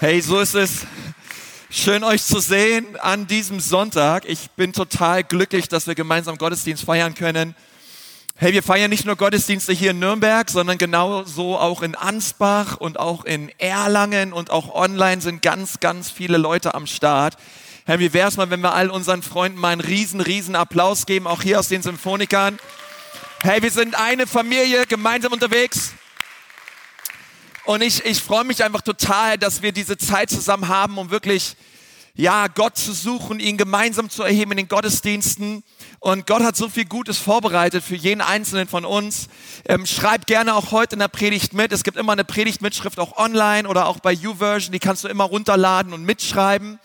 Hey, so ist es. Schön euch zu sehen an diesem Sonntag. Ich bin total glücklich, dass wir gemeinsam Gottesdienst feiern können. Hey, wir feiern nicht nur Gottesdienste hier in Nürnberg, sondern genauso auch in Ansbach und auch in Erlangen und auch online sind ganz, ganz viele Leute am Start. Hey, wie wäre es mal, wenn wir all unseren Freunden mal einen riesen, riesen Applaus geben, auch hier aus den Symphonikern. Hey, wir sind eine Familie gemeinsam unterwegs. Und ich, ich freue mich einfach total, dass wir diese Zeit zusammen haben, um wirklich, ja, Gott zu suchen, ihn gemeinsam zu erheben in den Gottesdiensten. Und Gott hat so viel Gutes vorbereitet für jeden Einzelnen von uns. Ähm, schreib gerne auch heute in der Predigt mit. Es gibt immer eine Predigtmitschrift auch online oder auch bei YouVersion. Die kannst du immer runterladen und mitschreiben.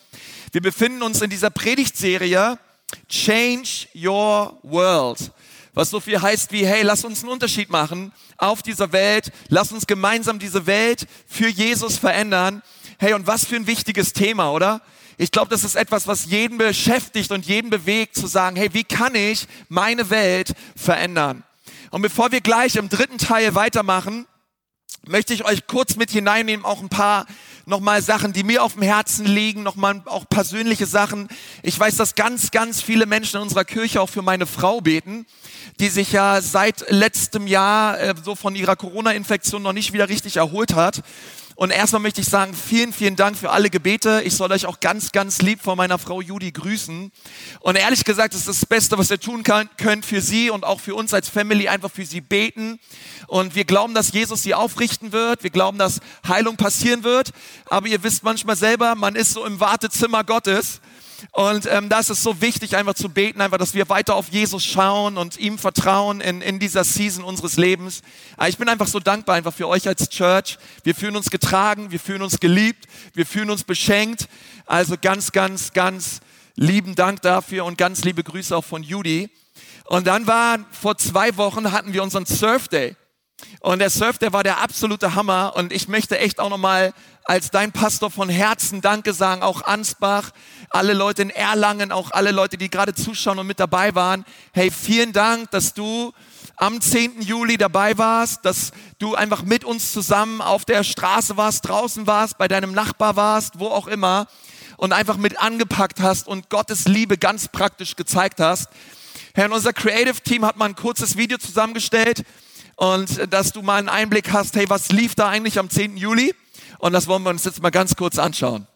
Wir befinden uns in dieser Predigtserie Change Your World was so viel heißt wie, hey, lass uns einen Unterschied machen auf dieser Welt, lass uns gemeinsam diese Welt für Jesus verändern. Hey, und was für ein wichtiges Thema, oder? Ich glaube, das ist etwas, was jeden beschäftigt und jeden bewegt, zu sagen, hey, wie kann ich meine Welt verändern? Und bevor wir gleich im dritten Teil weitermachen, möchte ich euch kurz mit hineinnehmen, auch ein paar nochmal Sachen, die mir auf dem Herzen liegen, nochmal auch persönliche Sachen. Ich weiß, dass ganz, ganz viele Menschen in unserer Kirche auch für meine Frau beten, die sich ja seit letztem Jahr äh, so von ihrer Corona-Infektion noch nicht wieder richtig erholt hat. Und erstmal möchte ich sagen, vielen, vielen Dank für alle Gebete. Ich soll euch auch ganz, ganz lieb von meiner Frau Judy grüßen. Und ehrlich gesagt, ist das Beste, was ihr tun könnt für sie und auch für uns als Family, einfach für sie beten. Und wir glauben, dass Jesus sie aufrichten wird. Wir glauben, dass Heilung passieren wird. Aber ihr wisst manchmal selber, man ist so im Wartezimmer Gottes. Und ähm, da ist so wichtig, einfach zu beten, einfach, dass wir weiter auf Jesus schauen und ihm vertrauen in, in dieser Season unseres Lebens. Ich bin einfach so dankbar einfach für euch als Church. Wir fühlen uns getragen, wir fühlen uns geliebt, wir fühlen uns beschenkt. Also ganz, ganz, ganz lieben Dank dafür und ganz liebe Grüße auch von Judy. Und dann war, vor zwei Wochen hatten wir unseren Surf Day. Und der Surf, der war der absolute Hammer. Und ich möchte echt auch nochmal als dein Pastor von Herzen Danke sagen, auch Ansbach, alle Leute in Erlangen, auch alle Leute, die gerade zuschauen und mit dabei waren. Hey, vielen Dank, dass du am 10. Juli dabei warst, dass du einfach mit uns zusammen auf der Straße warst, draußen warst, bei deinem Nachbar warst, wo auch immer und einfach mit angepackt hast und Gottes Liebe ganz praktisch gezeigt hast. Herr, unser Creative Team hat mal ein kurzes Video zusammengestellt und dass du mal einen Einblick hast, hey, was lief da eigentlich am 10. Juli? Und das wollen wir uns jetzt mal ganz kurz anschauen.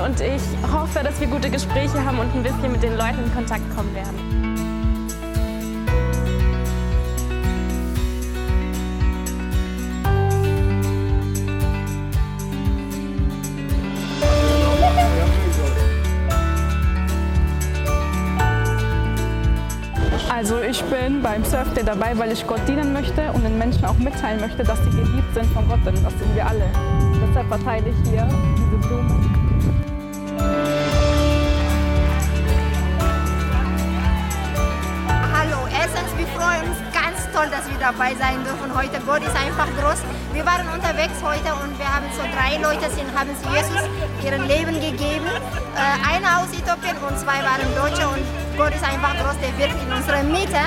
Und ich hoffe, dass wir gute Gespräche haben und ein bisschen mit den Leuten in Kontakt kommen werden. Also ich bin beim Surf Day dabei, weil ich Gott dienen möchte und den Menschen auch mitteilen möchte, dass sie geliebt sind von Gott, denn das sind wir alle. Deshalb verteile ich hier diese Blumen. Dabei sein dürfen heute. Gott ist einfach groß. Wir waren unterwegs heute und wir haben so drei Leute, sind, haben sie Jesus ihr Leben gegeben. Äh, einer aus Äthiopien und zwei waren Deutsche und Gott ist einfach groß, der wirkt in unserer Mitte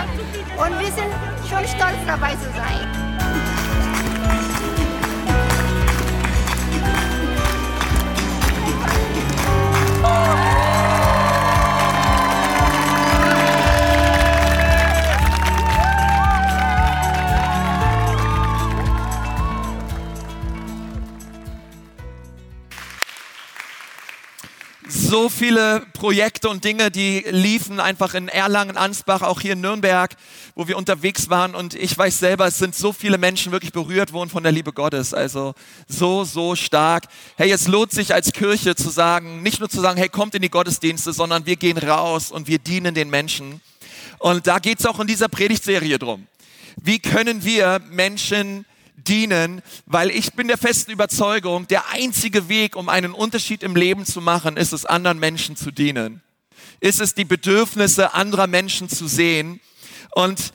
und wir sind schon stolz dabei zu sein. So viele Projekte und Dinge, die liefen einfach in Erlangen, Ansbach, auch hier in Nürnberg, wo wir unterwegs waren. Und ich weiß selber, es sind so viele Menschen wirklich berührt worden von der Liebe Gottes. Also so, so stark. Hey, es lohnt sich als Kirche zu sagen, nicht nur zu sagen, hey, kommt in die Gottesdienste, sondern wir gehen raus und wir dienen den Menschen. Und da geht es auch in dieser Predigtserie drum. Wie können wir Menschen dienen, weil ich bin der festen Überzeugung, der einzige Weg, um einen Unterschied im Leben zu machen, ist es, anderen Menschen zu dienen. Ist es, die Bedürfnisse anderer Menschen zu sehen. Und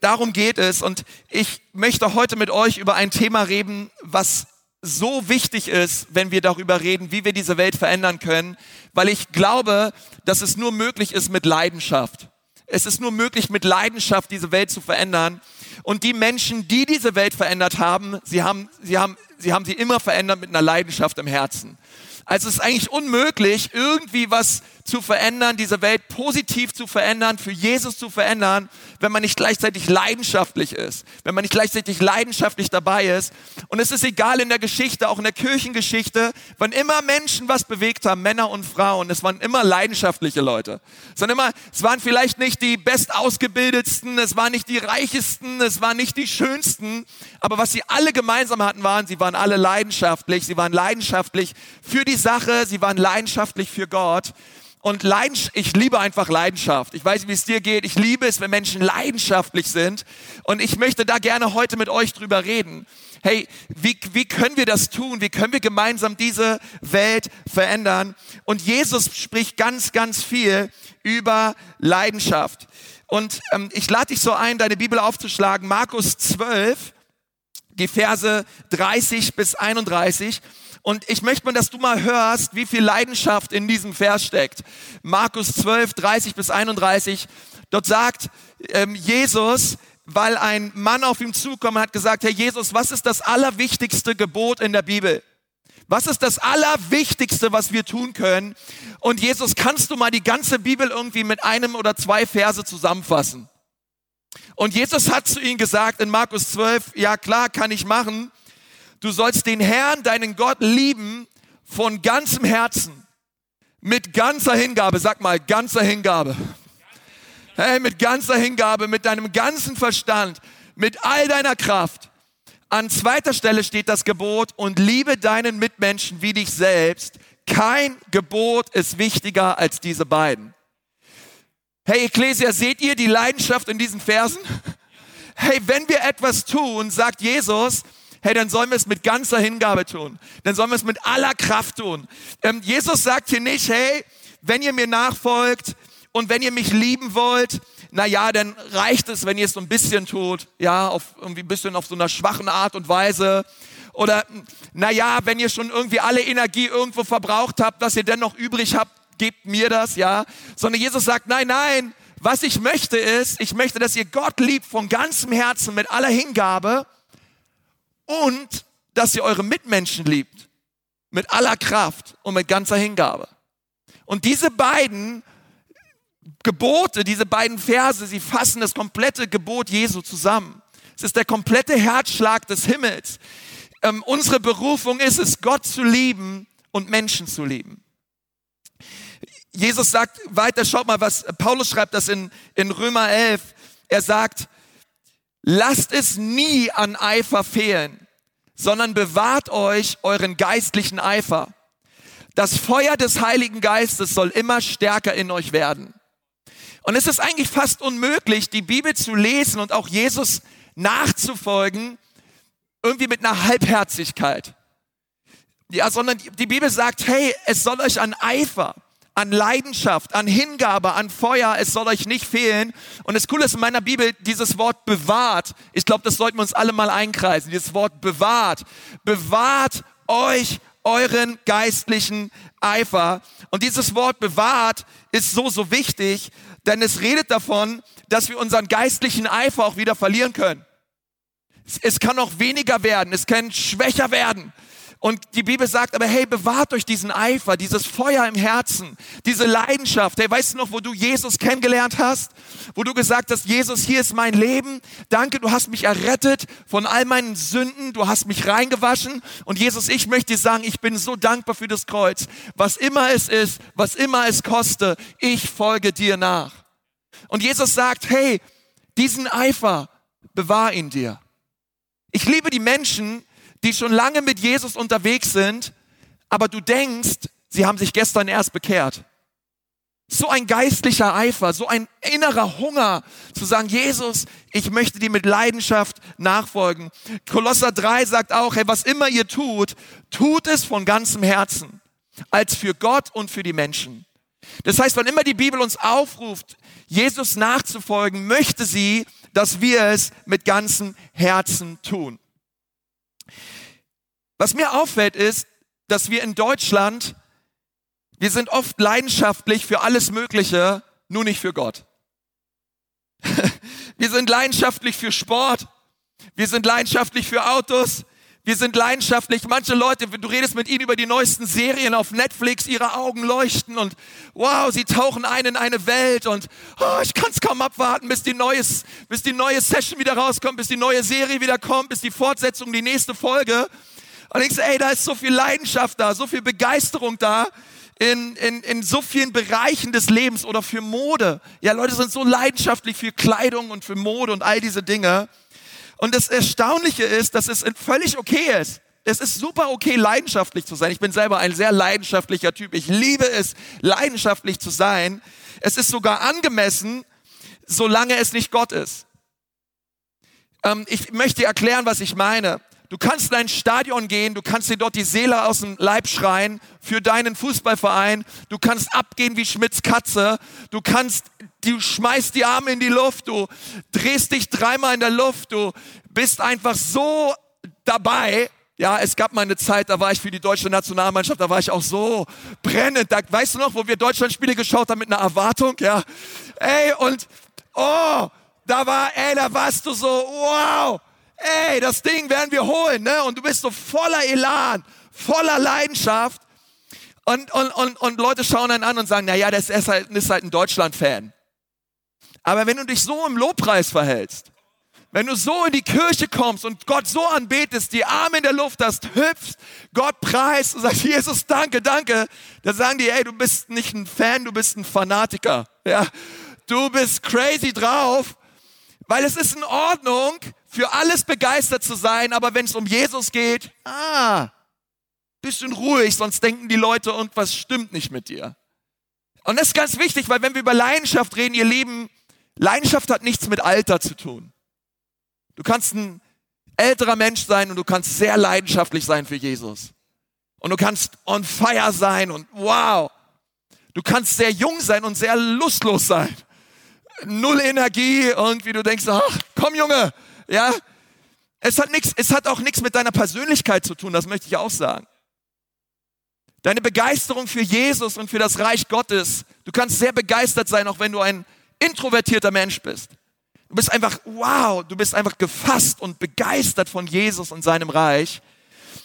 darum geht es. Und ich möchte heute mit euch über ein Thema reden, was so wichtig ist, wenn wir darüber reden, wie wir diese Welt verändern können, weil ich glaube, dass es nur möglich ist mit Leidenschaft. Es ist nur möglich, mit Leidenschaft diese Welt zu verändern. Und die Menschen, die diese Welt verändert haben, sie haben, sie haben, sie haben sie immer verändert mit einer Leidenschaft im Herzen. Also es ist eigentlich unmöglich, irgendwie was zu verändern, diese Welt positiv zu verändern, für Jesus zu verändern, wenn man nicht gleichzeitig leidenschaftlich ist, wenn man nicht gleichzeitig leidenschaftlich dabei ist. Und es ist egal in der Geschichte, auch in der Kirchengeschichte, wann immer Menschen was bewegt haben, Männer und Frauen, es waren immer leidenschaftliche Leute. Es waren immer, es waren vielleicht nicht die bestausgebildetsten, es waren nicht die reichesten, es waren nicht die schönsten, aber was sie alle gemeinsam hatten, waren, sie waren alle leidenschaftlich, sie waren leidenschaftlich für die Sache, sie waren leidenschaftlich für Gott. Und Leidenschaft, ich liebe einfach Leidenschaft. Ich weiß, wie es dir geht. Ich liebe es, wenn Menschen leidenschaftlich sind. Und ich möchte da gerne heute mit euch drüber reden. Hey, wie, wie können wir das tun? Wie können wir gemeinsam diese Welt verändern? Und Jesus spricht ganz, ganz viel über Leidenschaft. Und ähm, ich lade dich so ein, deine Bibel aufzuschlagen. Markus 12, die Verse 30 bis 31. Und ich möchte mal, dass du mal hörst, wie viel Leidenschaft in diesem Vers steckt. Markus 12, 30 bis 31. Dort sagt ähm, Jesus, weil ein Mann auf ihn zukommt, hat gesagt, Herr Jesus, was ist das allerwichtigste Gebot in der Bibel? Was ist das Allerwichtigste, was wir tun können? Und Jesus, kannst du mal die ganze Bibel irgendwie mit einem oder zwei Verse zusammenfassen? Und Jesus hat zu ihm gesagt in Markus 12, ja klar, kann ich machen. Du sollst den Herrn, deinen Gott lieben von ganzem Herzen, mit ganzer Hingabe. Sag mal, ganzer Hingabe. Hey, mit ganzer Hingabe, mit deinem ganzen Verstand, mit all deiner Kraft. An zweiter Stelle steht das Gebot und liebe deinen Mitmenschen wie dich selbst. Kein Gebot ist wichtiger als diese beiden. Hey Ecclesia, seht ihr die Leidenschaft in diesen Versen? Hey, wenn wir etwas tun, sagt Jesus, hey, dann sollen wir es mit ganzer Hingabe tun. Dann sollen wir es mit aller Kraft tun. Ähm, Jesus sagt hier nicht, hey, wenn ihr mir nachfolgt und wenn ihr mich lieben wollt, na ja, dann reicht es, wenn ihr es so ein bisschen tut, ja, auf irgendwie ein bisschen auf so einer schwachen Art und Weise. Oder, na ja, wenn ihr schon irgendwie alle Energie irgendwo verbraucht habt, was ihr dennoch übrig habt, gebt mir das, ja. Sondern Jesus sagt, nein, nein, was ich möchte ist, ich möchte, dass ihr Gott liebt von ganzem Herzen, mit aller Hingabe und dass ihr eure Mitmenschen liebt mit aller Kraft und mit ganzer Hingabe. Und diese beiden Gebote, diese beiden Verse, sie fassen das komplette Gebot Jesu zusammen. Es ist der komplette Herzschlag des Himmels. Ähm, unsere Berufung ist es, Gott zu lieben und Menschen zu lieben. Jesus sagt weiter, schaut mal, was Paulus schreibt das in, in Römer 11. Er sagt, lasst es nie an Eifer fehlen, sondern bewahrt euch euren geistlichen Eifer. Das Feuer des Heiligen Geistes soll immer stärker in euch werden. Und es ist eigentlich fast unmöglich, die Bibel zu lesen und auch Jesus nachzufolgen, irgendwie mit einer Halbherzigkeit. Ja, sondern die Bibel sagt, hey, es soll euch an Eifer, an Leidenschaft, an Hingabe, an Feuer, es soll euch nicht fehlen. Und das Coole ist in meiner Bibel dieses Wort bewahrt. Ich glaube, das sollten wir uns alle mal einkreisen. Dieses Wort bewahrt. Bewahrt euch euren geistlichen Eifer. Und dieses Wort bewahrt ist so, so wichtig, denn es redet davon, dass wir unseren geistlichen Eifer auch wieder verlieren können. Es kann auch weniger werden, es kann schwächer werden. Und die Bibel sagt aber, hey, bewahrt euch diesen Eifer, dieses Feuer im Herzen, diese Leidenschaft. Hey, weißt du noch, wo du Jesus kennengelernt hast? Wo du gesagt hast, Jesus, hier ist mein Leben. Danke, du hast mich errettet von all meinen Sünden. Du hast mich reingewaschen. Und Jesus, ich möchte dir sagen, ich bin so dankbar für das Kreuz. Was immer es ist, was immer es koste, ich folge dir nach. Und Jesus sagt, hey, diesen Eifer, bewahr ihn dir. Ich liebe die Menschen, die schon lange mit Jesus unterwegs sind, aber du denkst, sie haben sich gestern erst bekehrt. So ein geistlicher Eifer, so ein innerer Hunger zu sagen, Jesus, ich möchte dir mit Leidenschaft nachfolgen. Kolosser 3 sagt auch, hey, was immer ihr tut, tut es von ganzem Herzen, als für Gott und für die Menschen. Das heißt, wann immer die Bibel uns aufruft, Jesus nachzufolgen, möchte sie, dass wir es mit ganzem Herzen tun. Was mir auffällt ist, dass wir in Deutschland, wir sind oft leidenschaftlich für alles Mögliche, nur nicht für Gott. wir sind leidenschaftlich für Sport. Wir sind leidenschaftlich für Autos. Wir sind leidenschaftlich. Manche Leute, du redest mit ihnen über die neuesten Serien auf Netflix, ihre Augen leuchten und wow, sie tauchen ein in eine Welt und oh, ich kann es kaum abwarten, bis die, neues, bis die neue Session wieder rauskommt, bis die neue Serie wieder kommt, bis die Fortsetzung, die nächste Folge. Und ich sage, ey, da ist so viel Leidenschaft da, so viel Begeisterung da in, in, in so vielen Bereichen des Lebens oder für Mode. Ja, Leute sind so leidenschaftlich für Kleidung und für Mode und all diese Dinge. Und das Erstaunliche ist, dass es völlig okay ist. Es ist super okay, leidenschaftlich zu sein. Ich bin selber ein sehr leidenschaftlicher Typ. Ich liebe es, leidenschaftlich zu sein. Es ist sogar angemessen, solange es nicht Gott ist. Ähm, ich möchte erklären, was ich meine. Du kannst in ein Stadion gehen, du kannst dir dort die Seele aus dem Leib schreien für deinen Fußballverein. Du kannst abgehen wie Schmitz Katze. Du kannst, du schmeißt die Arme in die Luft, du drehst dich dreimal in der Luft, du bist einfach so dabei. Ja, es gab mal eine Zeit, da war ich für die deutsche Nationalmannschaft, da war ich auch so brennend. Da, weißt du noch, wo wir Deutschlandspiele geschaut haben mit einer Erwartung? Ja, ey, und, oh, da war, ey, da warst du so, wow, ey, das Ding werden wir holen, ne? Und du bist so voller Elan, voller Leidenschaft. Und, und, und, und Leute schauen einen an und sagen, na ja, das ist halt, ist halt ein Deutschland-Fan. Aber wenn du dich so im Lobpreis verhältst, wenn du so in die Kirche kommst und Gott so anbetest, die Arme in der Luft hast, hüpfst, Gott preist und sagst, Jesus, danke, danke, dann sagen die, ey, du bist nicht ein Fan, du bist ein Fanatiker. Ja, du bist crazy drauf, weil es ist in Ordnung, für alles begeistert zu sein, aber wenn es um Jesus geht, ah, bisschen ruhig, sonst denken die Leute, irgendwas stimmt nicht mit dir. Und das ist ganz wichtig, weil wenn wir über Leidenschaft reden, ihr Lieben, Leidenschaft hat nichts mit Alter zu tun. Du kannst ein älterer Mensch sein und du kannst sehr leidenschaftlich sein für Jesus. Und du kannst on fire sein und wow. Du kannst sehr jung sein und sehr lustlos sein. Null Energie und wie du denkst, ach, komm Junge, ja, es hat nichts, es hat auch nichts mit deiner Persönlichkeit zu tun, das möchte ich auch sagen. Deine Begeisterung für Jesus und für das Reich Gottes, du kannst sehr begeistert sein, auch wenn du ein introvertierter Mensch bist. Du bist einfach, wow, du bist einfach gefasst und begeistert von Jesus und seinem Reich.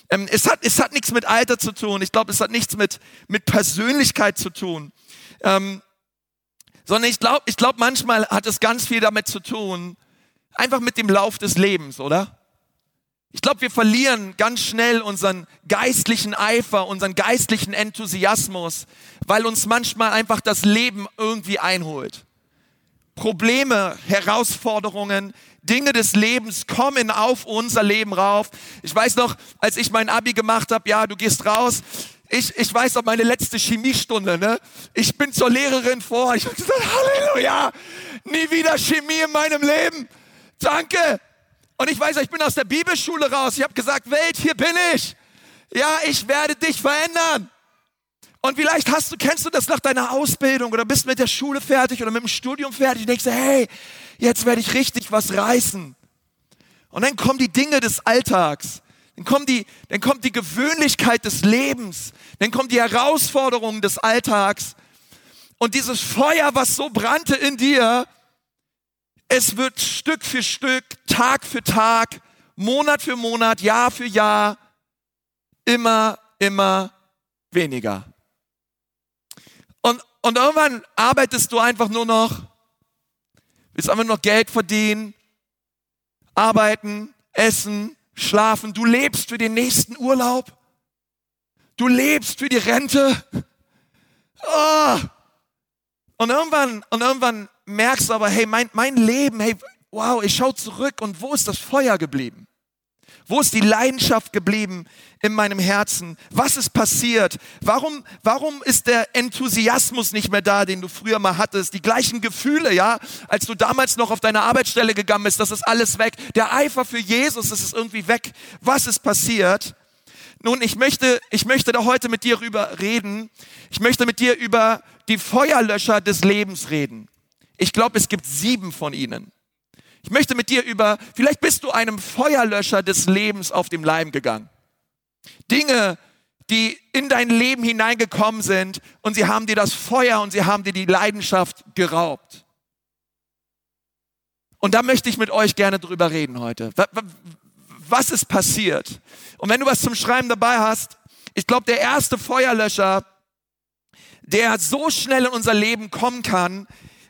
Ähm, es, hat, es hat nichts mit Alter zu tun. Ich glaube, es hat nichts mit, mit Persönlichkeit zu tun. Ähm, sondern ich glaube, ich glaub, manchmal hat es ganz viel damit zu tun, einfach mit dem Lauf des Lebens, oder? Ich glaube, wir verlieren ganz schnell unseren geistlichen Eifer, unseren geistlichen Enthusiasmus, weil uns manchmal einfach das Leben irgendwie einholt. Probleme, Herausforderungen, Dinge des Lebens kommen auf unser Leben rauf. Ich weiß noch, als ich mein Abi gemacht habe, ja, du gehst raus. Ich, ich weiß noch meine letzte Chemiestunde, ne? Ich bin zur Lehrerin vor. Ich habe gesagt, Halleluja, nie wieder Chemie in meinem Leben. Danke. Und ich weiß, ich bin aus der Bibelschule raus. Ich habe gesagt, Welt, hier bin ich. Ja, ich werde dich verändern. Und vielleicht hast du, kennst du das nach deiner Ausbildung oder bist mit der Schule fertig oder mit dem Studium fertig und denkst, hey, jetzt werde ich richtig was reißen. Und dann kommen die Dinge des Alltags. Dann kommt die, dann kommt die Gewöhnlichkeit des Lebens. Dann kommen die Herausforderungen des Alltags. Und dieses Feuer, was so brannte in dir, es wird Stück für Stück, Tag für Tag, Monat für Monat, Jahr für Jahr immer, immer weniger. Und, und irgendwann arbeitest du einfach nur noch, willst einfach nur noch Geld verdienen, arbeiten, essen, schlafen. Du lebst für den nächsten Urlaub. Du lebst für die Rente. Oh. Und irgendwann, und irgendwann merkst du aber, hey, mein, mein Leben, hey, wow, ich schaue zurück und wo ist das Feuer geblieben? Wo ist die Leidenschaft geblieben in meinem Herzen? Was ist passiert? Warum, warum ist der Enthusiasmus nicht mehr da, den du früher mal hattest? Die gleichen Gefühle, ja, als du damals noch auf deine Arbeitsstelle gegangen bist, das ist alles weg. Der Eifer für Jesus, das ist irgendwie weg. Was ist passiert? Nun, ich möchte, ich möchte da heute mit dir rüber reden. Ich möchte mit dir über die Feuerlöscher des Lebens reden. Ich glaube, es gibt sieben von ihnen. Ich möchte mit dir über, vielleicht bist du einem Feuerlöscher des Lebens auf dem Leim gegangen. Dinge, die in dein Leben hineingekommen sind und sie haben dir das Feuer und sie haben dir die Leidenschaft geraubt. Und da möchte ich mit euch gerne drüber reden heute. Was ist passiert? Und wenn du was zum Schreiben dabei hast, ich glaube, der erste Feuerlöscher, der so schnell in unser Leben kommen kann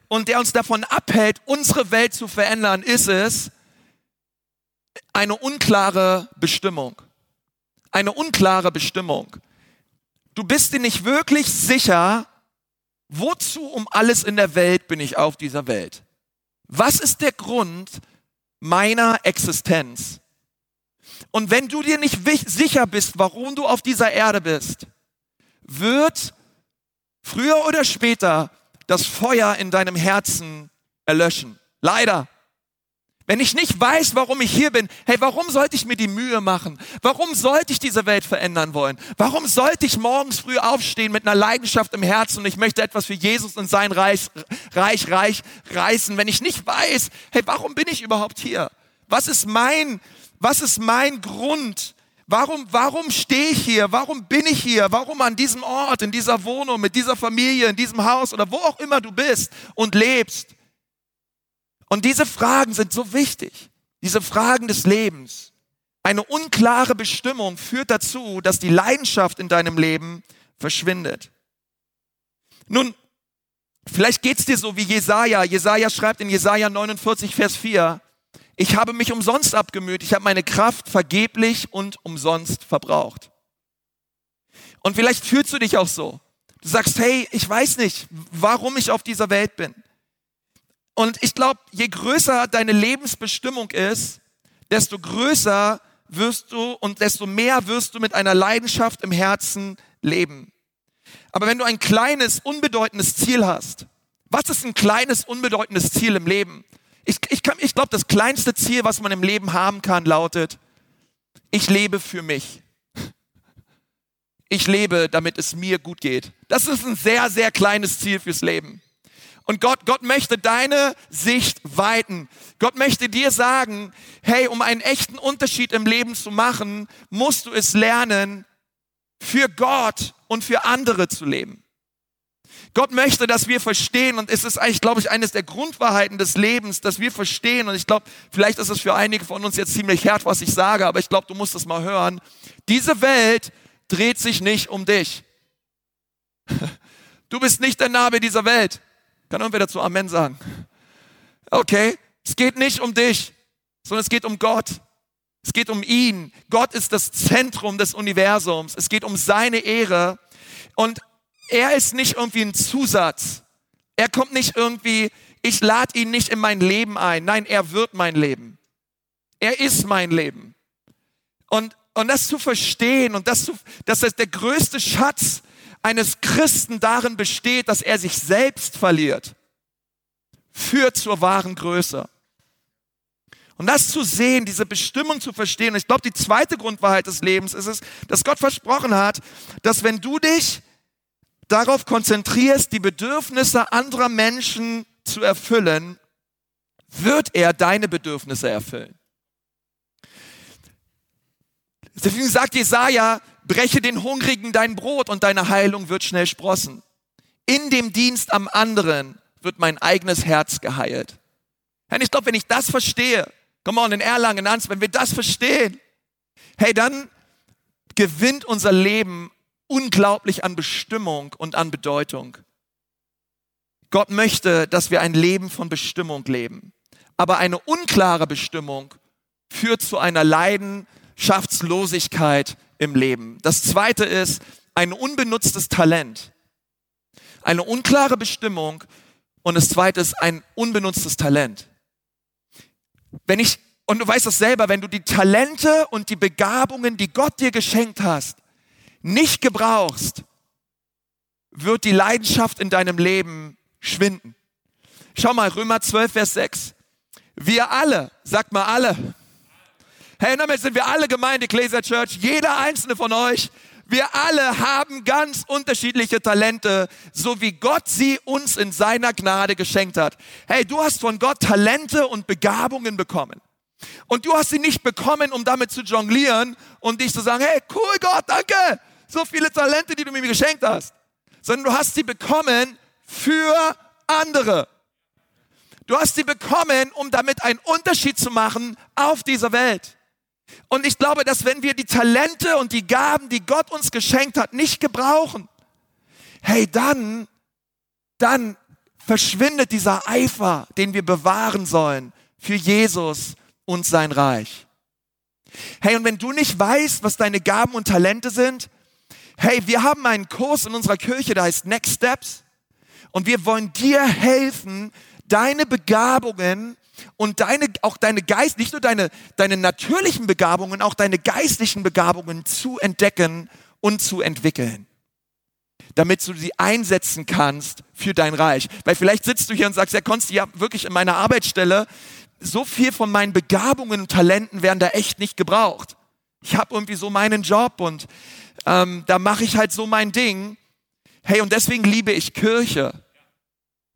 und der uns davon abhält, unsere Welt zu verändern, ist es eine unklare Bestimmung eine unklare Bestimmung. Du bist dir nicht wirklich sicher, wozu um alles in der Welt bin ich auf dieser Welt? Was ist der Grund meiner Existenz? Und wenn du dir nicht sicher bist, warum du auf dieser Erde bist, wird früher oder später das Feuer in deinem Herzen erlöschen. Leider. Wenn ich nicht weiß, warum ich hier bin, hey, warum sollte ich mir die Mühe machen? Warum sollte ich diese Welt verändern wollen? Warum sollte ich morgens früh aufstehen mit einer Leidenschaft im Herzen und ich möchte etwas für Jesus und sein Reich, Reich, Reich reißen, wenn ich nicht weiß, hey, warum bin ich überhaupt hier? Was ist mein, was ist mein Grund? Warum, warum stehe ich hier? Warum bin ich hier? Warum an diesem Ort, in dieser Wohnung, mit dieser Familie, in diesem Haus oder wo auch immer du bist und lebst? Und diese Fragen sind so wichtig. Diese Fragen des Lebens. Eine unklare Bestimmung führt dazu, dass die Leidenschaft in deinem Leben verschwindet. Nun, vielleicht geht's dir so wie Jesaja. Jesaja schreibt in Jesaja 49, Vers 4, ich habe mich umsonst abgemüht, ich habe meine Kraft vergeblich und umsonst verbraucht. Und vielleicht fühlst du dich auch so. Du sagst, hey, ich weiß nicht, warum ich auf dieser Welt bin. Und ich glaube, je größer deine Lebensbestimmung ist, desto größer wirst du und desto mehr wirst du mit einer Leidenschaft im Herzen leben. Aber wenn du ein kleines, unbedeutendes Ziel hast, was ist ein kleines, unbedeutendes Ziel im Leben? Ich, ich, ich glaube, das kleinste Ziel, was man im Leben haben kann, lautet, ich lebe für mich. Ich lebe, damit es mir gut geht. Das ist ein sehr, sehr kleines Ziel fürs Leben. Und Gott, Gott möchte deine Sicht weiten. Gott möchte dir sagen, hey, um einen echten Unterschied im Leben zu machen, musst du es lernen, für Gott und für andere zu leben. Gott möchte, dass wir verstehen, und es ist eigentlich, glaube ich, eines der Grundwahrheiten des Lebens, dass wir verstehen, und ich glaube, vielleicht ist es für einige von uns jetzt ziemlich hart, was ich sage, aber ich glaube, du musst es mal hören. Diese Welt dreht sich nicht um dich. Du bist nicht der Name dieser Welt. Kann irgendwer dazu Amen sagen? Okay, es geht nicht um dich, sondern es geht um Gott. Es geht um ihn. Gott ist das Zentrum des Universums. Es geht um seine Ehre. Und er ist nicht irgendwie ein Zusatz. Er kommt nicht irgendwie, ich lade ihn nicht in mein Leben ein. Nein, er wird mein Leben. Er ist mein Leben. Und, und das zu verstehen und das zu, dass das der größte Schatz eines Christen darin besteht, dass er sich selbst verliert, führt zur wahren Größe. Und das zu sehen, diese Bestimmung zu verstehen, ich glaube, die zweite Grundwahrheit des Lebens ist es, dass Gott versprochen hat, dass wenn du dich darauf konzentrierst, die Bedürfnisse anderer Menschen zu erfüllen, wird er deine Bedürfnisse erfüllen. Deswegen sagt Jesaja, breche den Hungrigen dein Brot und deine Heilung wird schnell sprossen. In dem Dienst am anderen wird mein eigenes Herz geheilt. Herr, ich glaube, wenn ich das verstehe, komm mal in Erlangen an, wenn wir das verstehen, hey, dann gewinnt unser Leben unglaublich an Bestimmung und an Bedeutung. Gott möchte, dass wir ein Leben von Bestimmung leben. Aber eine unklare Bestimmung führt zu einer Leidenschaftslosigkeit im Leben. Das zweite ist ein unbenutztes Talent. Eine unklare Bestimmung. Und das zweite ist ein unbenutztes Talent. Wenn ich, und du weißt das selber, wenn du die Talente und die Begabungen, die Gott dir geschenkt hast, nicht gebrauchst, wird die Leidenschaft in deinem Leben schwinden. Schau mal, Römer 12, Vers 6. Wir alle, sagt mal alle, Hey, damit sind wir alle Gemeinde Ecclesia Church, jeder einzelne von euch. Wir alle haben ganz unterschiedliche Talente, so wie Gott sie uns in seiner Gnade geschenkt hat. Hey, du hast von Gott Talente und Begabungen bekommen. Und du hast sie nicht bekommen, um damit zu jonglieren und dich zu sagen, hey, cool Gott, danke, so viele Talente, die du mir geschenkt hast. Sondern du hast sie bekommen für andere. Du hast sie bekommen, um damit einen Unterschied zu machen auf dieser Welt. Und ich glaube, dass wenn wir die Talente und die Gaben, die Gott uns geschenkt hat, nicht gebrauchen, hey, dann, dann verschwindet dieser Eifer, den wir bewahren sollen für Jesus und sein Reich. Hey, und wenn du nicht weißt, was deine Gaben und Talente sind, hey, wir haben einen Kurs in unserer Kirche, der heißt Next Steps. Und wir wollen dir helfen, deine Begabungen und deine, auch deine Geist, nicht nur deine, deine natürlichen Begabungen, auch deine geistlichen Begabungen zu entdecken und zu entwickeln. Damit du sie einsetzen kannst für dein Reich. Weil vielleicht sitzt du hier und sagst, ja, Konsti, ja, wirklich in meiner Arbeitsstelle, so viel von meinen Begabungen und Talenten werden da echt nicht gebraucht. Ich habe irgendwie so meinen Job und ähm, da mache ich halt so mein Ding. Hey, und deswegen liebe ich Kirche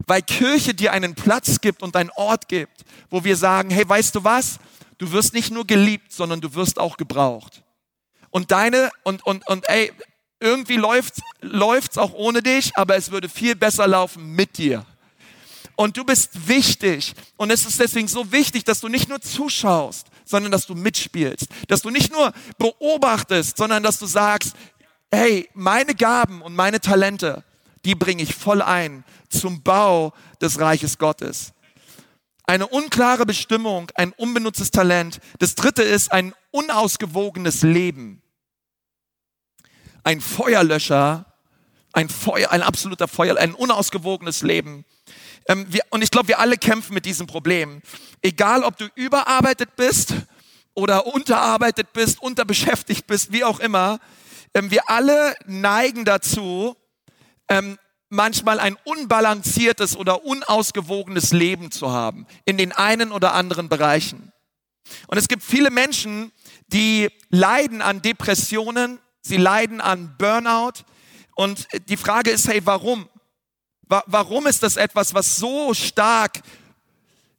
weil Kirche dir einen Platz gibt und einen Ort gibt, wo wir sagen, hey, weißt du was? Du wirst nicht nur geliebt, sondern du wirst auch gebraucht. Und deine, und, und, und ey, irgendwie läuft läuft's auch ohne dich, aber es würde viel besser laufen mit dir. Und du bist wichtig. Und es ist deswegen so wichtig, dass du nicht nur zuschaust, sondern dass du mitspielst. Dass du nicht nur beobachtest, sondern dass du sagst, hey, meine Gaben und meine Talente, die bringe ich voll ein zum Bau des Reiches Gottes. Eine unklare Bestimmung, ein unbenutztes Talent. Das dritte ist ein unausgewogenes Leben. Ein Feuerlöscher, ein Feuer, ein absoluter Feuer, ein unausgewogenes Leben. Ähm, wir, und ich glaube, wir alle kämpfen mit diesem Problem. Egal, ob du überarbeitet bist oder unterarbeitet bist, unterbeschäftigt bist, wie auch immer, ähm, wir alle neigen dazu, ähm, manchmal ein unbalanciertes oder unausgewogenes Leben zu haben in den einen oder anderen Bereichen. Und es gibt viele Menschen, die leiden an Depressionen, sie leiden an Burnout. Und die Frage ist, hey, warum? Warum ist das etwas, was so stark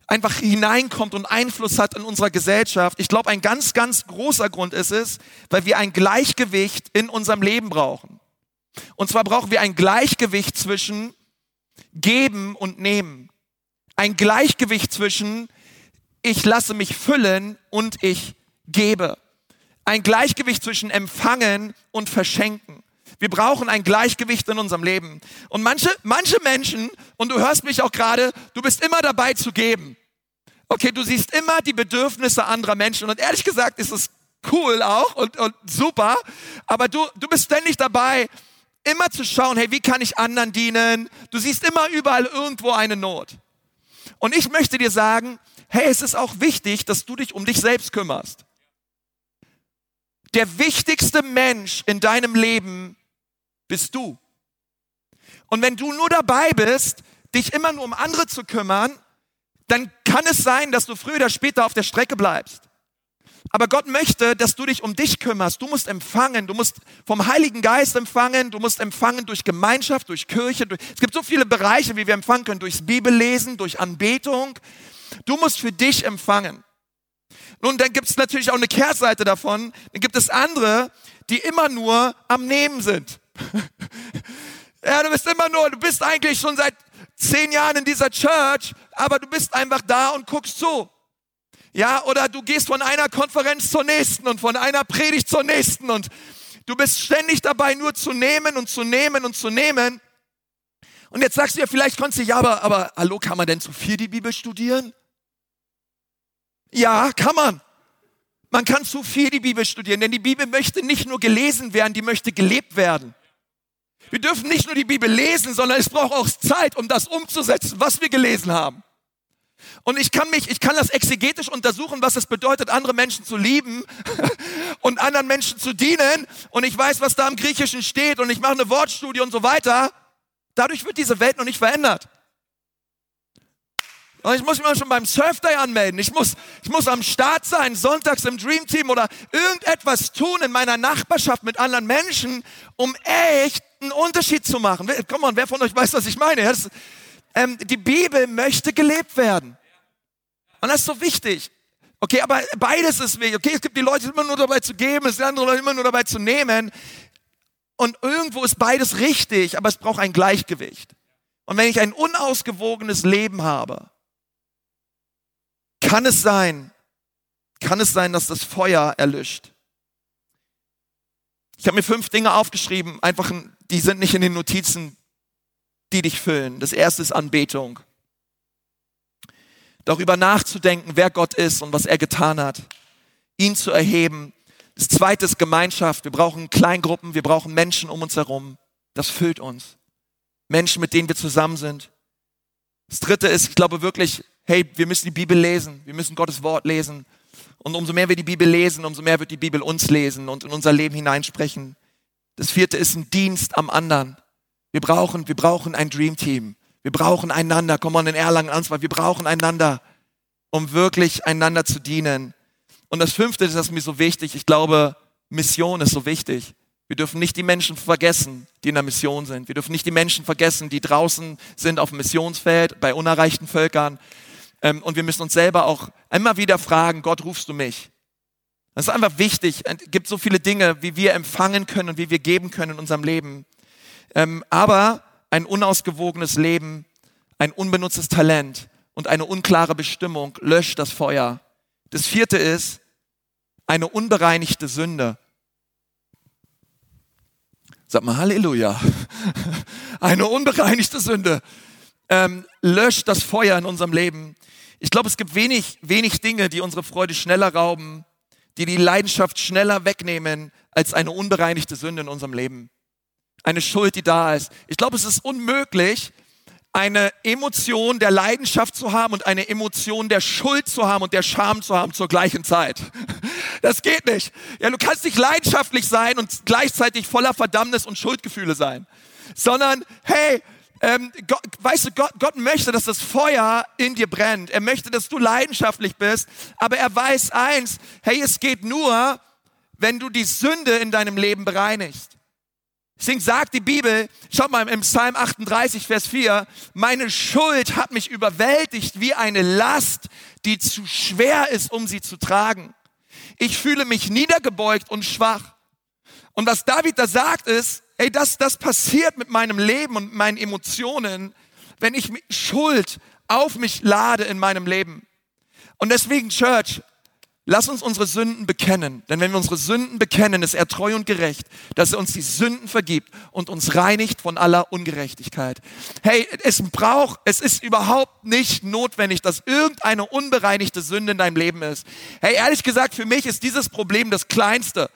einfach hineinkommt und Einfluss hat in unserer Gesellschaft? Ich glaube, ein ganz, ganz großer Grund ist es, weil wir ein Gleichgewicht in unserem Leben brauchen. Und zwar brauchen wir ein Gleichgewicht zwischen geben und nehmen. Ein Gleichgewicht zwischen ich lasse mich füllen und ich gebe. Ein Gleichgewicht zwischen empfangen und verschenken. Wir brauchen ein Gleichgewicht in unserem Leben. Und manche, manche Menschen, und du hörst mich auch gerade, du bist immer dabei zu geben. Okay, du siehst immer die Bedürfnisse anderer Menschen. Und ehrlich gesagt ist es cool auch und, und super. Aber du, du bist ständig dabei, immer zu schauen, hey, wie kann ich anderen dienen? Du siehst immer überall irgendwo eine Not. Und ich möchte dir sagen, hey, es ist auch wichtig, dass du dich um dich selbst kümmerst. Der wichtigste Mensch in deinem Leben bist du. Und wenn du nur dabei bist, dich immer nur um andere zu kümmern, dann kann es sein, dass du früher oder später auf der Strecke bleibst. Aber Gott möchte, dass du dich um dich kümmerst. Du musst empfangen. Du musst vom Heiligen Geist empfangen. Du musst empfangen durch Gemeinschaft, durch Kirche. Durch es gibt so viele Bereiche, wie wir empfangen können. Durchs Bibellesen, durch Anbetung. Du musst für dich empfangen. Nun, dann gibt es natürlich auch eine Kehrseite davon. Dann gibt es andere, die immer nur am Nehmen sind. ja, du bist immer nur, du bist eigentlich schon seit zehn Jahren in dieser Church, aber du bist einfach da und guckst zu. Ja, oder du gehst von einer Konferenz zur nächsten und von einer Predigt zur nächsten und du bist ständig dabei, nur zu nehmen und zu nehmen und zu nehmen. Und jetzt sagst du ja, vielleicht konntest du, ja, aber, aber hallo, kann man denn zu viel die Bibel studieren? Ja, kann man. Man kann zu viel die Bibel studieren, denn die Bibel möchte nicht nur gelesen werden, die möchte gelebt werden. Wir dürfen nicht nur die Bibel lesen, sondern es braucht auch Zeit, um das umzusetzen, was wir gelesen haben. Und ich kann mich, ich kann das exegetisch untersuchen, was es bedeutet, andere Menschen zu lieben und anderen Menschen zu dienen. Und ich weiß, was da im Griechischen steht und ich mache eine Wortstudie und so weiter. Dadurch wird diese Welt noch nicht verändert. Und ich muss mich mal schon beim Surfday anmelden. Ich muss, ich muss am Start sein, sonntags im Dream Team oder irgendetwas tun in meiner Nachbarschaft mit anderen Menschen, um echt einen Unterschied zu machen. Komm mal, wer von euch weiß, was ich meine? Das, ähm, die Bibel möchte gelebt werden. Und das ist so wichtig. Okay, aber beides ist wichtig. Okay, es gibt die Leute, immer nur dabei zu geben, es gibt andere Leute immer nur dabei zu nehmen. Und irgendwo ist beides richtig, aber es braucht ein Gleichgewicht. Und wenn ich ein unausgewogenes Leben habe, kann es sein, kann es sein, dass das Feuer erlischt. Ich habe mir fünf Dinge aufgeschrieben, einfach, die sind nicht in den Notizen, die dich füllen. Das erste ist Anbetung. Darüber nachzudenken, wer Gott ist und was er getan hat. Ihn zu erheben. Das zweite ist Gemeinschaft. Wir brauchen Kleingruppen, wir brauchen Menschen um uns herum. Das füllt uns. Menschen, mit denen wir zusammen sind. Das dritte ist, ich glaube wirklich, hey, wir müssen die Bibel lesen. Wir müssen Gottes Wort lesen. Und umso mehr wir die Bibel lesen, umso mehr wird die Bibel uns lesen und in unser Leben hineinsprechen. Das vierte ist ein Dienst am anderen. Wir brauchen, wir brauchen ein Dream Team. Wir brauchen einander. Komm mal in Erlangen an, wir brauchen einander, um wirklich einander zu dienen. Und das fünfte ist das mir so wichtig. Ich glaube, Mission ist so wichtig. Wir dürfen nicht die Menschen vergessen, die in der Mission sind. Wir dürfen nicht die Menschen vergessen, die draußen sind auf dem Missionsfeld, bei unerreichten Völkern. Ähm, und wir müssen uns selber auch immer wieder fragen, Gott, rufst du mich? Das ist einfach wichtig. Es gibt so viele Dinge, wie wir empfangen können und wie wir geben können in unserem Leben. Ähm, aber ein unausgewogenes Leben, ein unbenutztes Talent und eine unklare Bestimmung löscht das Feuer. Das vierte ist eine unbereinigte Sünde. Sag mal Halleluja. Eine unbereinigte Sünde ähm, löscht das Feuer in unserem Leben. Ich glaube, es gibt wenig, wenig Dinge, die unsere Freude schneller rauben, die die Leidenschaft schneller wegnehmen als eine unbereinigte Sünde in unserem Leben eine Schuld, die da ist. Ich glaube, es ist unmöglich, eine Emotion der Leidenschaft zu haben und eine Emotion der Schuld zu haben und der Scham zu haben zur gleichen Zeit. Das geht nicht. Ja, du kannst nicht leidenschaftlich sein und gleichzeitig voller Verdammnis und Schuldgefühle sein, sondern hey, ähm, Gott, weißt du, Gott, Gott möchte, dass das Feuer in dir brennt. Er möchte, dass du leidenschaftlich bist, aber er weiß eins, hey, es geht nur, wenn du die Sünde in deinem Leben bereinigst. Deswegen sagt die Bibel, schaut mal im Psalm 38, Vers 4, meine Schuld hat mich überwältigt wie eine Last, die zu schwer ist, um sie zu tragen. Ich fühle mich niedergebeugt und schwach. Und was David da sagt ist, ey, das, das passiert mit meinem Leben und meinen Emotionen, wenn ich Schuld auf mich lade in meinem Leben. Und deswegen, Church, Lass uns unsere Sünden bekennen, denn wenn wir unsere Sünden bekennen, ist er treu und gerecht, dass er uns die Sünden vergibt und uns reinigt von aller Ungerechtigkeit. Hey, es braucht, es ist überhaupt nicht notwendig, dass irgendeine unbereinigte Sünde in deinem Leben ist. Hey, ehrlich gesagt, für mich ist dieses Problem das kleinste.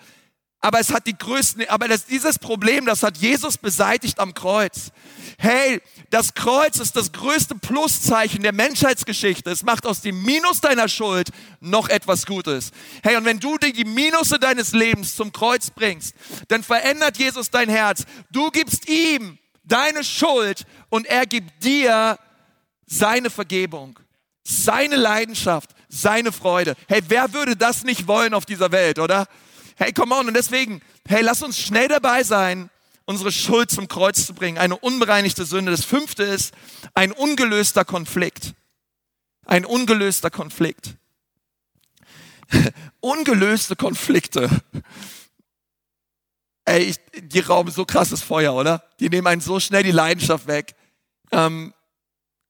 Aber es hat die größten, aber das, dieses Problem, das hat Jesus beseitigt am Kreuz. Hey, das Kreuz ist das größte Pluszeichen der Menschheitsgeschichte. Es macht aus dem Minus deiner Schuld noch etwas Gutes. Hey, und wenn du die Minusse deines Lebens zum Kreuz bringst, dann verändert Jesus dein Herz. Du gibst ihm deine Schuld und er gibt dir seine Vergebung, seine Leidenschaft, seine Freude. Hey, wer würde das nicht wollen auf dieser Welt, oder? Hey, come on. Und deswegen, hey, lass uns schnell dabei sein, unsere Schuld zum Kreuz zu bringen. Eine unbereinigte Sünde. Das fünfte ist ein ungelöster Konflikt. Ein ungelöster Konflikt. Ungelöste Konflikte. Ey, ich, die rauben so krasses Feuer, oder? Die nehmen einen so schnell die Leidenschaft weg. Ähm,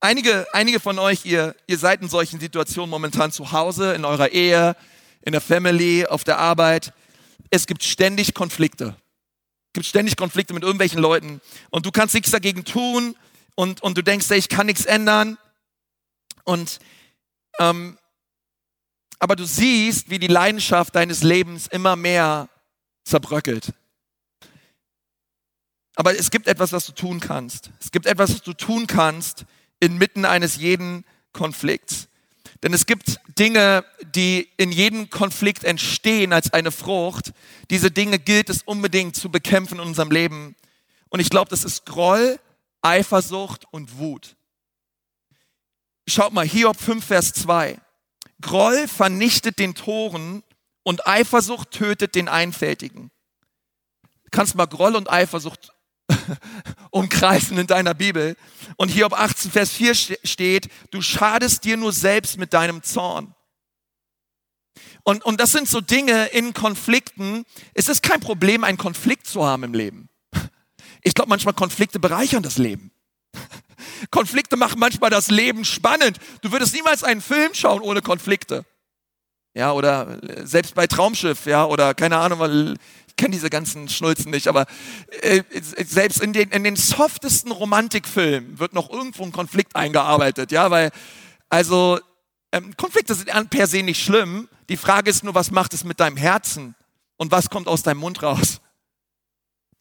einige, einige von euch, ihr, ihr seid in solchen Situationen momentan zu Hause, in eurer Ehe, in der Family, auf der Arbeit es gibt ständig Konflikte. Es gibt ständig Konflikte mit irgendwelchen Leuten und du kannst nichts dagegen tun und, und du denkst, hey, ich kann nichts ändern. Und ähm, aber du siehst, wie die Leidenschaft deines Lebens immer mehr zerbröckelt. Aber es gibt etwas, was du tun kannst. Es gibt etwas, was du tun kannst inmitten eines jeden Konflikts. Denn es gibt Dinge, die in jedem Konflikt entstehen als eine Frucht. Diese Dinge gilt es unbedingt zu bekämpfen in unserem Leben. Und ich glaube, das ist Groll, Eifersucht und Wut. Schaut mal, Hiob 5, Vers 2. Groll vernichtet den Toren und Eifersucht tötet den Einfältigen. Kannst mal Groll und Eifersucht umkreisen in deiner Bibel. Und Hiob 18, Vers 4 steht, du schadest dir nur selbst mit deinem Zorn. Und, und das sind so Dinge in Konflikten. Es ist kein Problem, einen Konflikt zu haben im Leben. Ich glaube, manchmal Konflikte bereichern das Leben. Konflikte machen manchmal das Leben spannend. Du würdest niemals einen Film schauen ohne Konflikte. Ja, oder äh, selbst bei Traumschiff, ja, oder keine Ahnung, kenne diese ganzen Schnulzen nicht, aber äh, selbst in den, in den softesten Romantikfilmen wird noch irgendwo ein Konflikt eingearbeitet, ja, weil, also, ähm, Konflikte sind per se nicht schlimm. Die Frage ist nur, was macht es mit deinem Herzen und was kommt aus deinem Mund raus?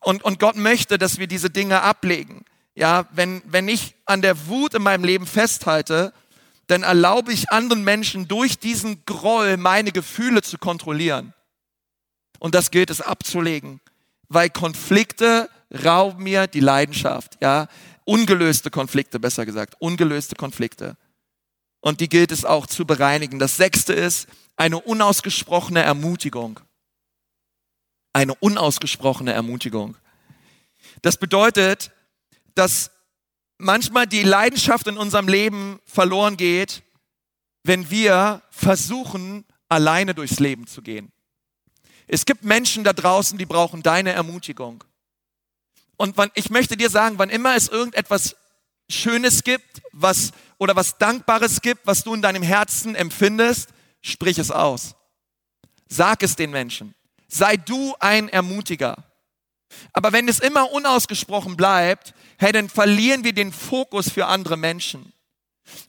Und, und Gott möchte, dass wir diese Dinge ablegen. Ja, wenn, wenn ich an der Wut in meinem Leben festhalte, dann erlaube ich anderen Menschen durch diesen Groll meine Gefühle zu kontrollieren. Und das gilt es abzulegen, weil Konflikte rauben mir die Leidenschaft, ja, ungelöste Konflikte, besser gesagt, ungelöste Konflikte. Und die gilt es auch zu bereinigen. Das sechste ist eine unausgesprochene Ermutigung. Eine unausgesprochene Ermutigung. Das bedeutet, dass manchmal die Leidenschaft in unserem Leben verloren geht, wenn wir versuchen, alleine durchs Leben zu gehen. Es gibt Menschen da draußen, die brauchen deine Ermutigung. Und wann, ich möchte dir sagen, wann immer es irgendetwas Schönes gibt, was oder was Dankbares gibt, was du in deinem Herzen empfindest, sprich es aus. Sag es den Menschen. Sei du ein Ermutiger. Aber wenn es immer unausgesprochen bleibt, hey, dann verlieren wir den Fokus für andere Menschen.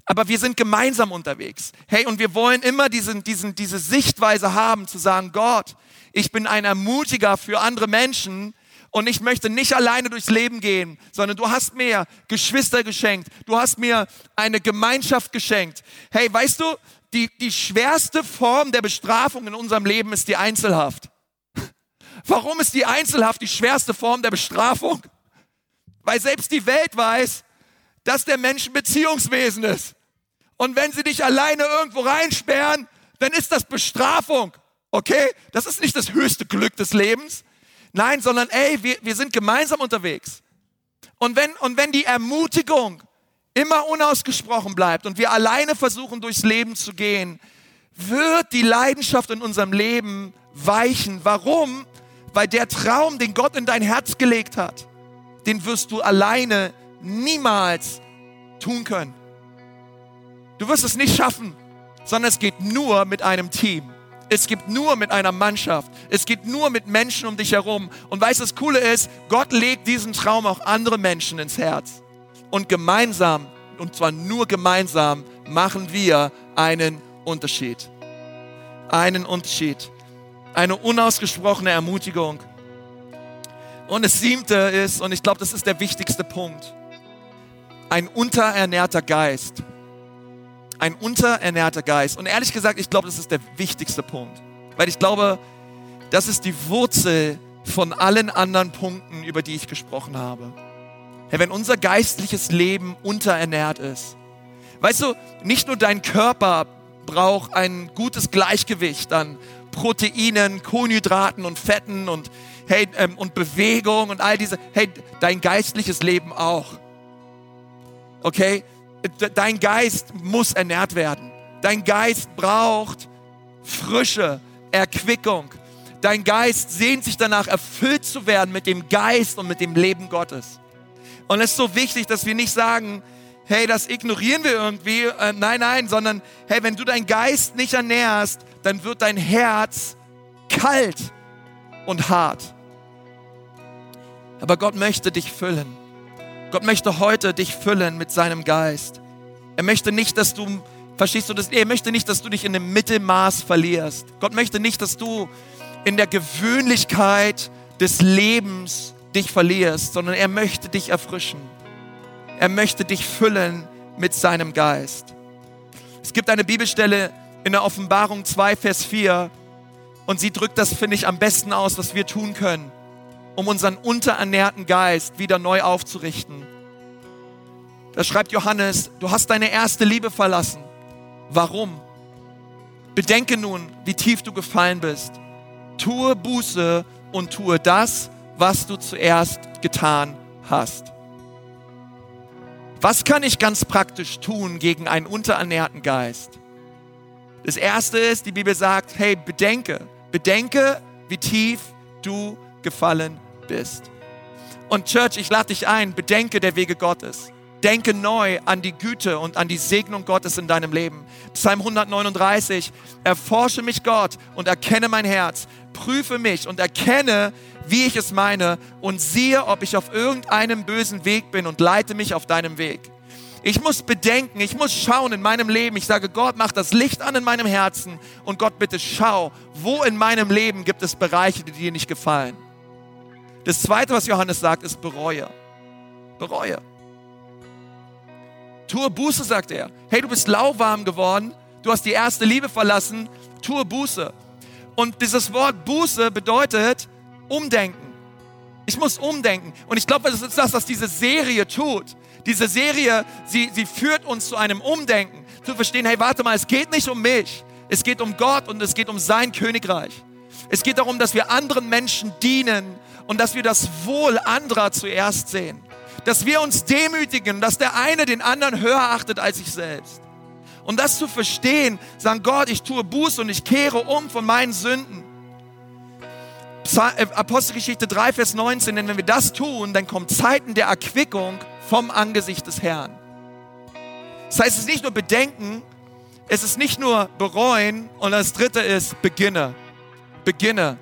Aber wir sind gemeinsam unterwegs. Hey, und wir wollen immer diesen, diesen, diese Sichtweise haben, zu sagen, Gott, ich bin ein Ermutiger für andere Menschen und ich möchte nicht alleine durchs Leben gehen, sondern du hast mir Geschwister geschenkt, du hast mir eine Gemeinschaft geschenkt. Hey, weißt du, die, die schwerste Form der Bestrafung in unserem Leben ist die Einzelhaft. Warum ist die Einzelhaft die schwerste Form der Bestrafung? Weil selbst die Welt weiß, dass der Mensch ein Beziehungswesen ist. Und wenn sie dich alleine irgendwo reinsperren, dann ist das Bestrafung. Okay? Das ist nicht das höchste Glück des Lebens. Nein, sondern ey, wir, wir sind gemeinsam unterwegs. Und wenn, und wenn die Ermutigung immer unausgesprochen bleibt und wir alleine versuchen, durchs Leben zu gehen, wird die Leidenschaft in unserem Leben weichen. Warum? Weil der Traum, den Gott in dein Herz gelegt hat, den wirst du alleine niemals tun können. Du wirst es nicht schaffen, sondern es geht nur mit einem Team. Es geht nur mit einer Mannschaft. Es geht nur mit Menschen um dich herum. Und weißt du, das Coole ist, Gott legt diesen Traum auch andere Menschen ins Herz. Und gemeinsam, und zwar nur gemeinsam, machen wir einen Unterschied. Einen Unterschied eine unausgesprochene Ermutigung. Und das siebte ist, und ich glaube, das ist der wichtigste Punkt, ein unterernährter Geist. Ein unterernährter Geist. Und ehrlich gesagt, ich glaube, das ist der wichtigste Punkt. Weil ich glaube, das ist die Wurzel von allen anderen Punkten, über die ich gesprochen habe. Hey, wenn unser geistliches Leben unterernährt ist, weißt du, nicht nur dein Körper braucht ein gutes Gleichgewicht an Proteinen, Kohlenhydraten und Fetten und, hey, ähm, und Bewegung und all diese. Hey, dein geistliches Leben auch. Okay? Dein Geist muss ernährt werden. Dein Geist braucht Frische, Erquickung. Dein Geist sehnt sich danach, erfüllt zu werden mit dem Geist und mit dem Leben Gottes. Und es ist so wichtig, dass wir nicht sagen, hey, das ignorieren wir irgendwie. Äh, nein, nein, sondern hey, wenn du deinen Geist nicht ernährst, dann wird dein Herz kalt und hart. Aber Gott möchte dich füllen. Gott möchte heute dich füllen mit seinem Geist. Er möchte nicht, dass du, verstehst du das? Er möchte nicht, dass du dich in dem Mittelmaß verlierst. Gott möchte nicht, dass du in der Gewöhnlichkeit des Lebens dich verlierst, sondern er möchte dich erfrischen. Er möchte dich füllen mit seinem Geist. Es gibt eine Bibelstelle in der Offenbarung 2, Vers 4. Und sie drückt das, finde ich, am besten aus, was wir tun können, um unseren unterernährten Geist wieder neu aufzurichten. Da schreibt Johannes, du hast deine erste Liebe verlassen. Warum? Bedenke nun, wie tief du gefallen bist. Tue Buße und tue das, was du zuerst getan hast. Was kann ich ganz praktisch tun gegen einen unterernährten Geist? Das erste ist, die Bibel sagt, hey, bedenke, bedenke, wie tief du gefallen bist. Und Church, ich lade dich ein, bedenke der Wege Gottes. Denke neu an die Güte und an die Segnung Gottes in deinem Leben. Psalm 139, erforsche mich Gott und erkenne mein Herz. Prüfe mich und erkenne, wie ich es meine und siehe, ob ich auf irgendeinem bösen Weg bin und leite mich auf deinem Weg. Ich muss bedenken, ich muss schauen in meinem Leben. Ich sage, Gott, mach das Licht an in meinem Herzen und Gott, bitte schau, wo in meinem Leben gibt es Bereiche, die dir nicht gefallen. Das zweite, was Johannes sagt, ist bereue. Bereue. Tue Buße, sagt er. Hey, du bist lauwarm geworden, du hast die erste Liebe verlassen, tue Buße. Und dieses Wort Buße bedeutet umdenken. Ich muss umdenken. Und ich glaube, das ist das, was diese Serie tut. Diese Serie, sie, sie führt uns zu einem Umdenken. Zu verstehen, hey, warte mal, es geht nicht um mich. Es geht um Gott und es geht um sein Königreich. Es geht darum, dass wir anderen Menschen dienen und dass wir das Wohl anderer zuerst sehen dass wir uns demütigen, dass der eine den anderen höher achtet als sich selbst. Und das zu verstehen, sagen Gott, ich tue Buß und ich kehre um von meinen Sünden. Äh, Apostelgeschichte 3, Vers 19, denn wenn wir das tun, dann kommen Zeiten der Erquickung vom Angesicht des Herrn. Das heißt, es ist nicht nur Bedenken, es ist nicht nur bereuen und das dritte ist beginne. Beginne.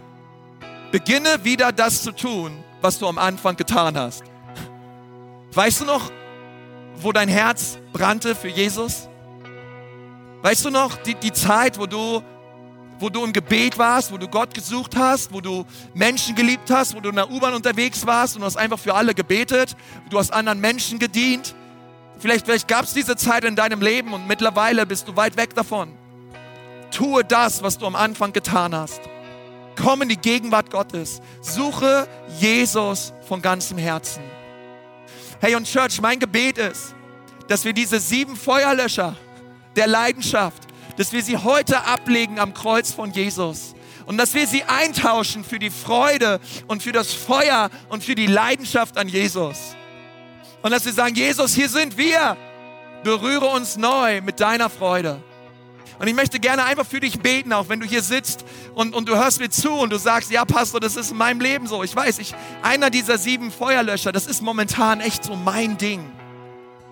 Beginne wieder das zu tun, was du am Anfang getan hast. Weißt du noch, wo dein Herz brannte für Jesus? Weißt du noch die, die Zeit, wo du, wo du im Gebet warst, wo du Gott gesucht hast, wo du Menschen geliebt hast, wo du in der U-Bahn unterwegs warst und du hast einfach für alle gebetet, du hast anderen Menschen gedient? Vielleicht, vielleicht gab es diese Zeit in deinem Leben und mittlerweile bist du weit weg davon. Tue das, was du am Anfang getan hast. Komm in die Gegenwart Gottes. Suche Jesus von ganzem Herzen. Hey und Church, mein Gebet ist, dass wir diese sieben Feuerlöscher der Leidenschaft, dass wir sie heute ablegen am Kreuz von Jesus und dass wir sie eintauschen für die Freude und für das Feuer und für die Leidenschaft an Jesus. Und dass wir sagen, Jesus, hier sind wir. Berühre uns neu mit deiner Freude. Und ich möchte gerne einfach für dich beten, auch wenn du hier sitzt und, und du hörst mir zu und du sagst, ja Pastor, das ist in meinem Leben so. Ich weiß, ich, einer dieser sieben Feuerlöscher, das ist momentan echt so mein Ding.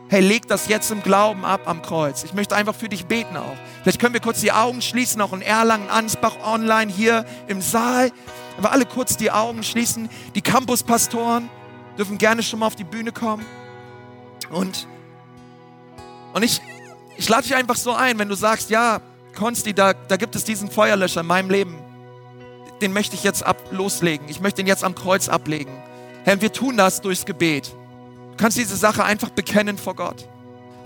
Hey, leg das jetzt im Glauben ab am Kreuz. Ich möchte einfach für dich beten auch. Vielleicht können wir kurz die Augen schließen, auch in Erlangen, Ansbach, online hier im Saal. Aber alle kurz die Augen schließen. Die Campuspastoren dürfen gerne schon mal auf die Bühne kommen. Und, und ich, ich lade dich einfach so ein, wenn du sagst, ja, Konsti, da, da gibt es diesen Feuerlöscher in meinem Leben. Den möchte ich jetzt ab, loslegen. Ich möchte ihn jetzt am Kreuz ablegen. Herr, wir tun das durchs Gebet. Du kannst diese Sache einfach bekennen vor Gott.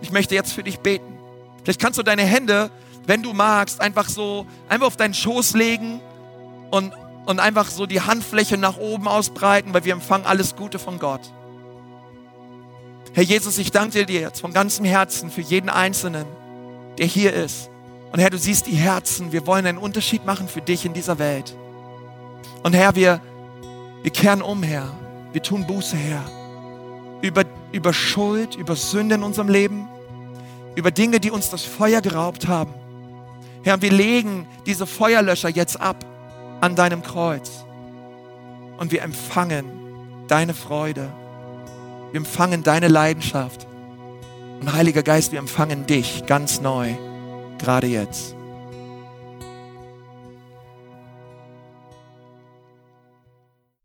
Ich möchte jetzt für dich beten. Vielleicht kannst du deine Hände, wenn du magst, einfach so, einfach auf deinen Schoß legen und, und einfach so die Handfläche nach oben ausbreiten, weil wir empfangen alles Gute von Gott. Herr Jesus, ich danke dir jetzt von ganzem Herzen für jeden Einzelnen, der hier ist. Und Herr, du siehst die Herzen. Wir wollen einen Unterschied machen für dich in dieser Welt. Und Herr, wir, wir kehren um, Herr. Wir tun Buße, Herr. Über, über Schuld, über Sünde in unserem Leben, über Dinge, die uns das Feuer geraubt haben. Herr, wir legen diese Feuerlöscher jetzt ab an deinem Kreuz. Und wir empfangen deine Freude wir empfangen deine Leidenschaft. Und Heiliger Geist, wir empfangen dich ganz neu, gerade jetzt.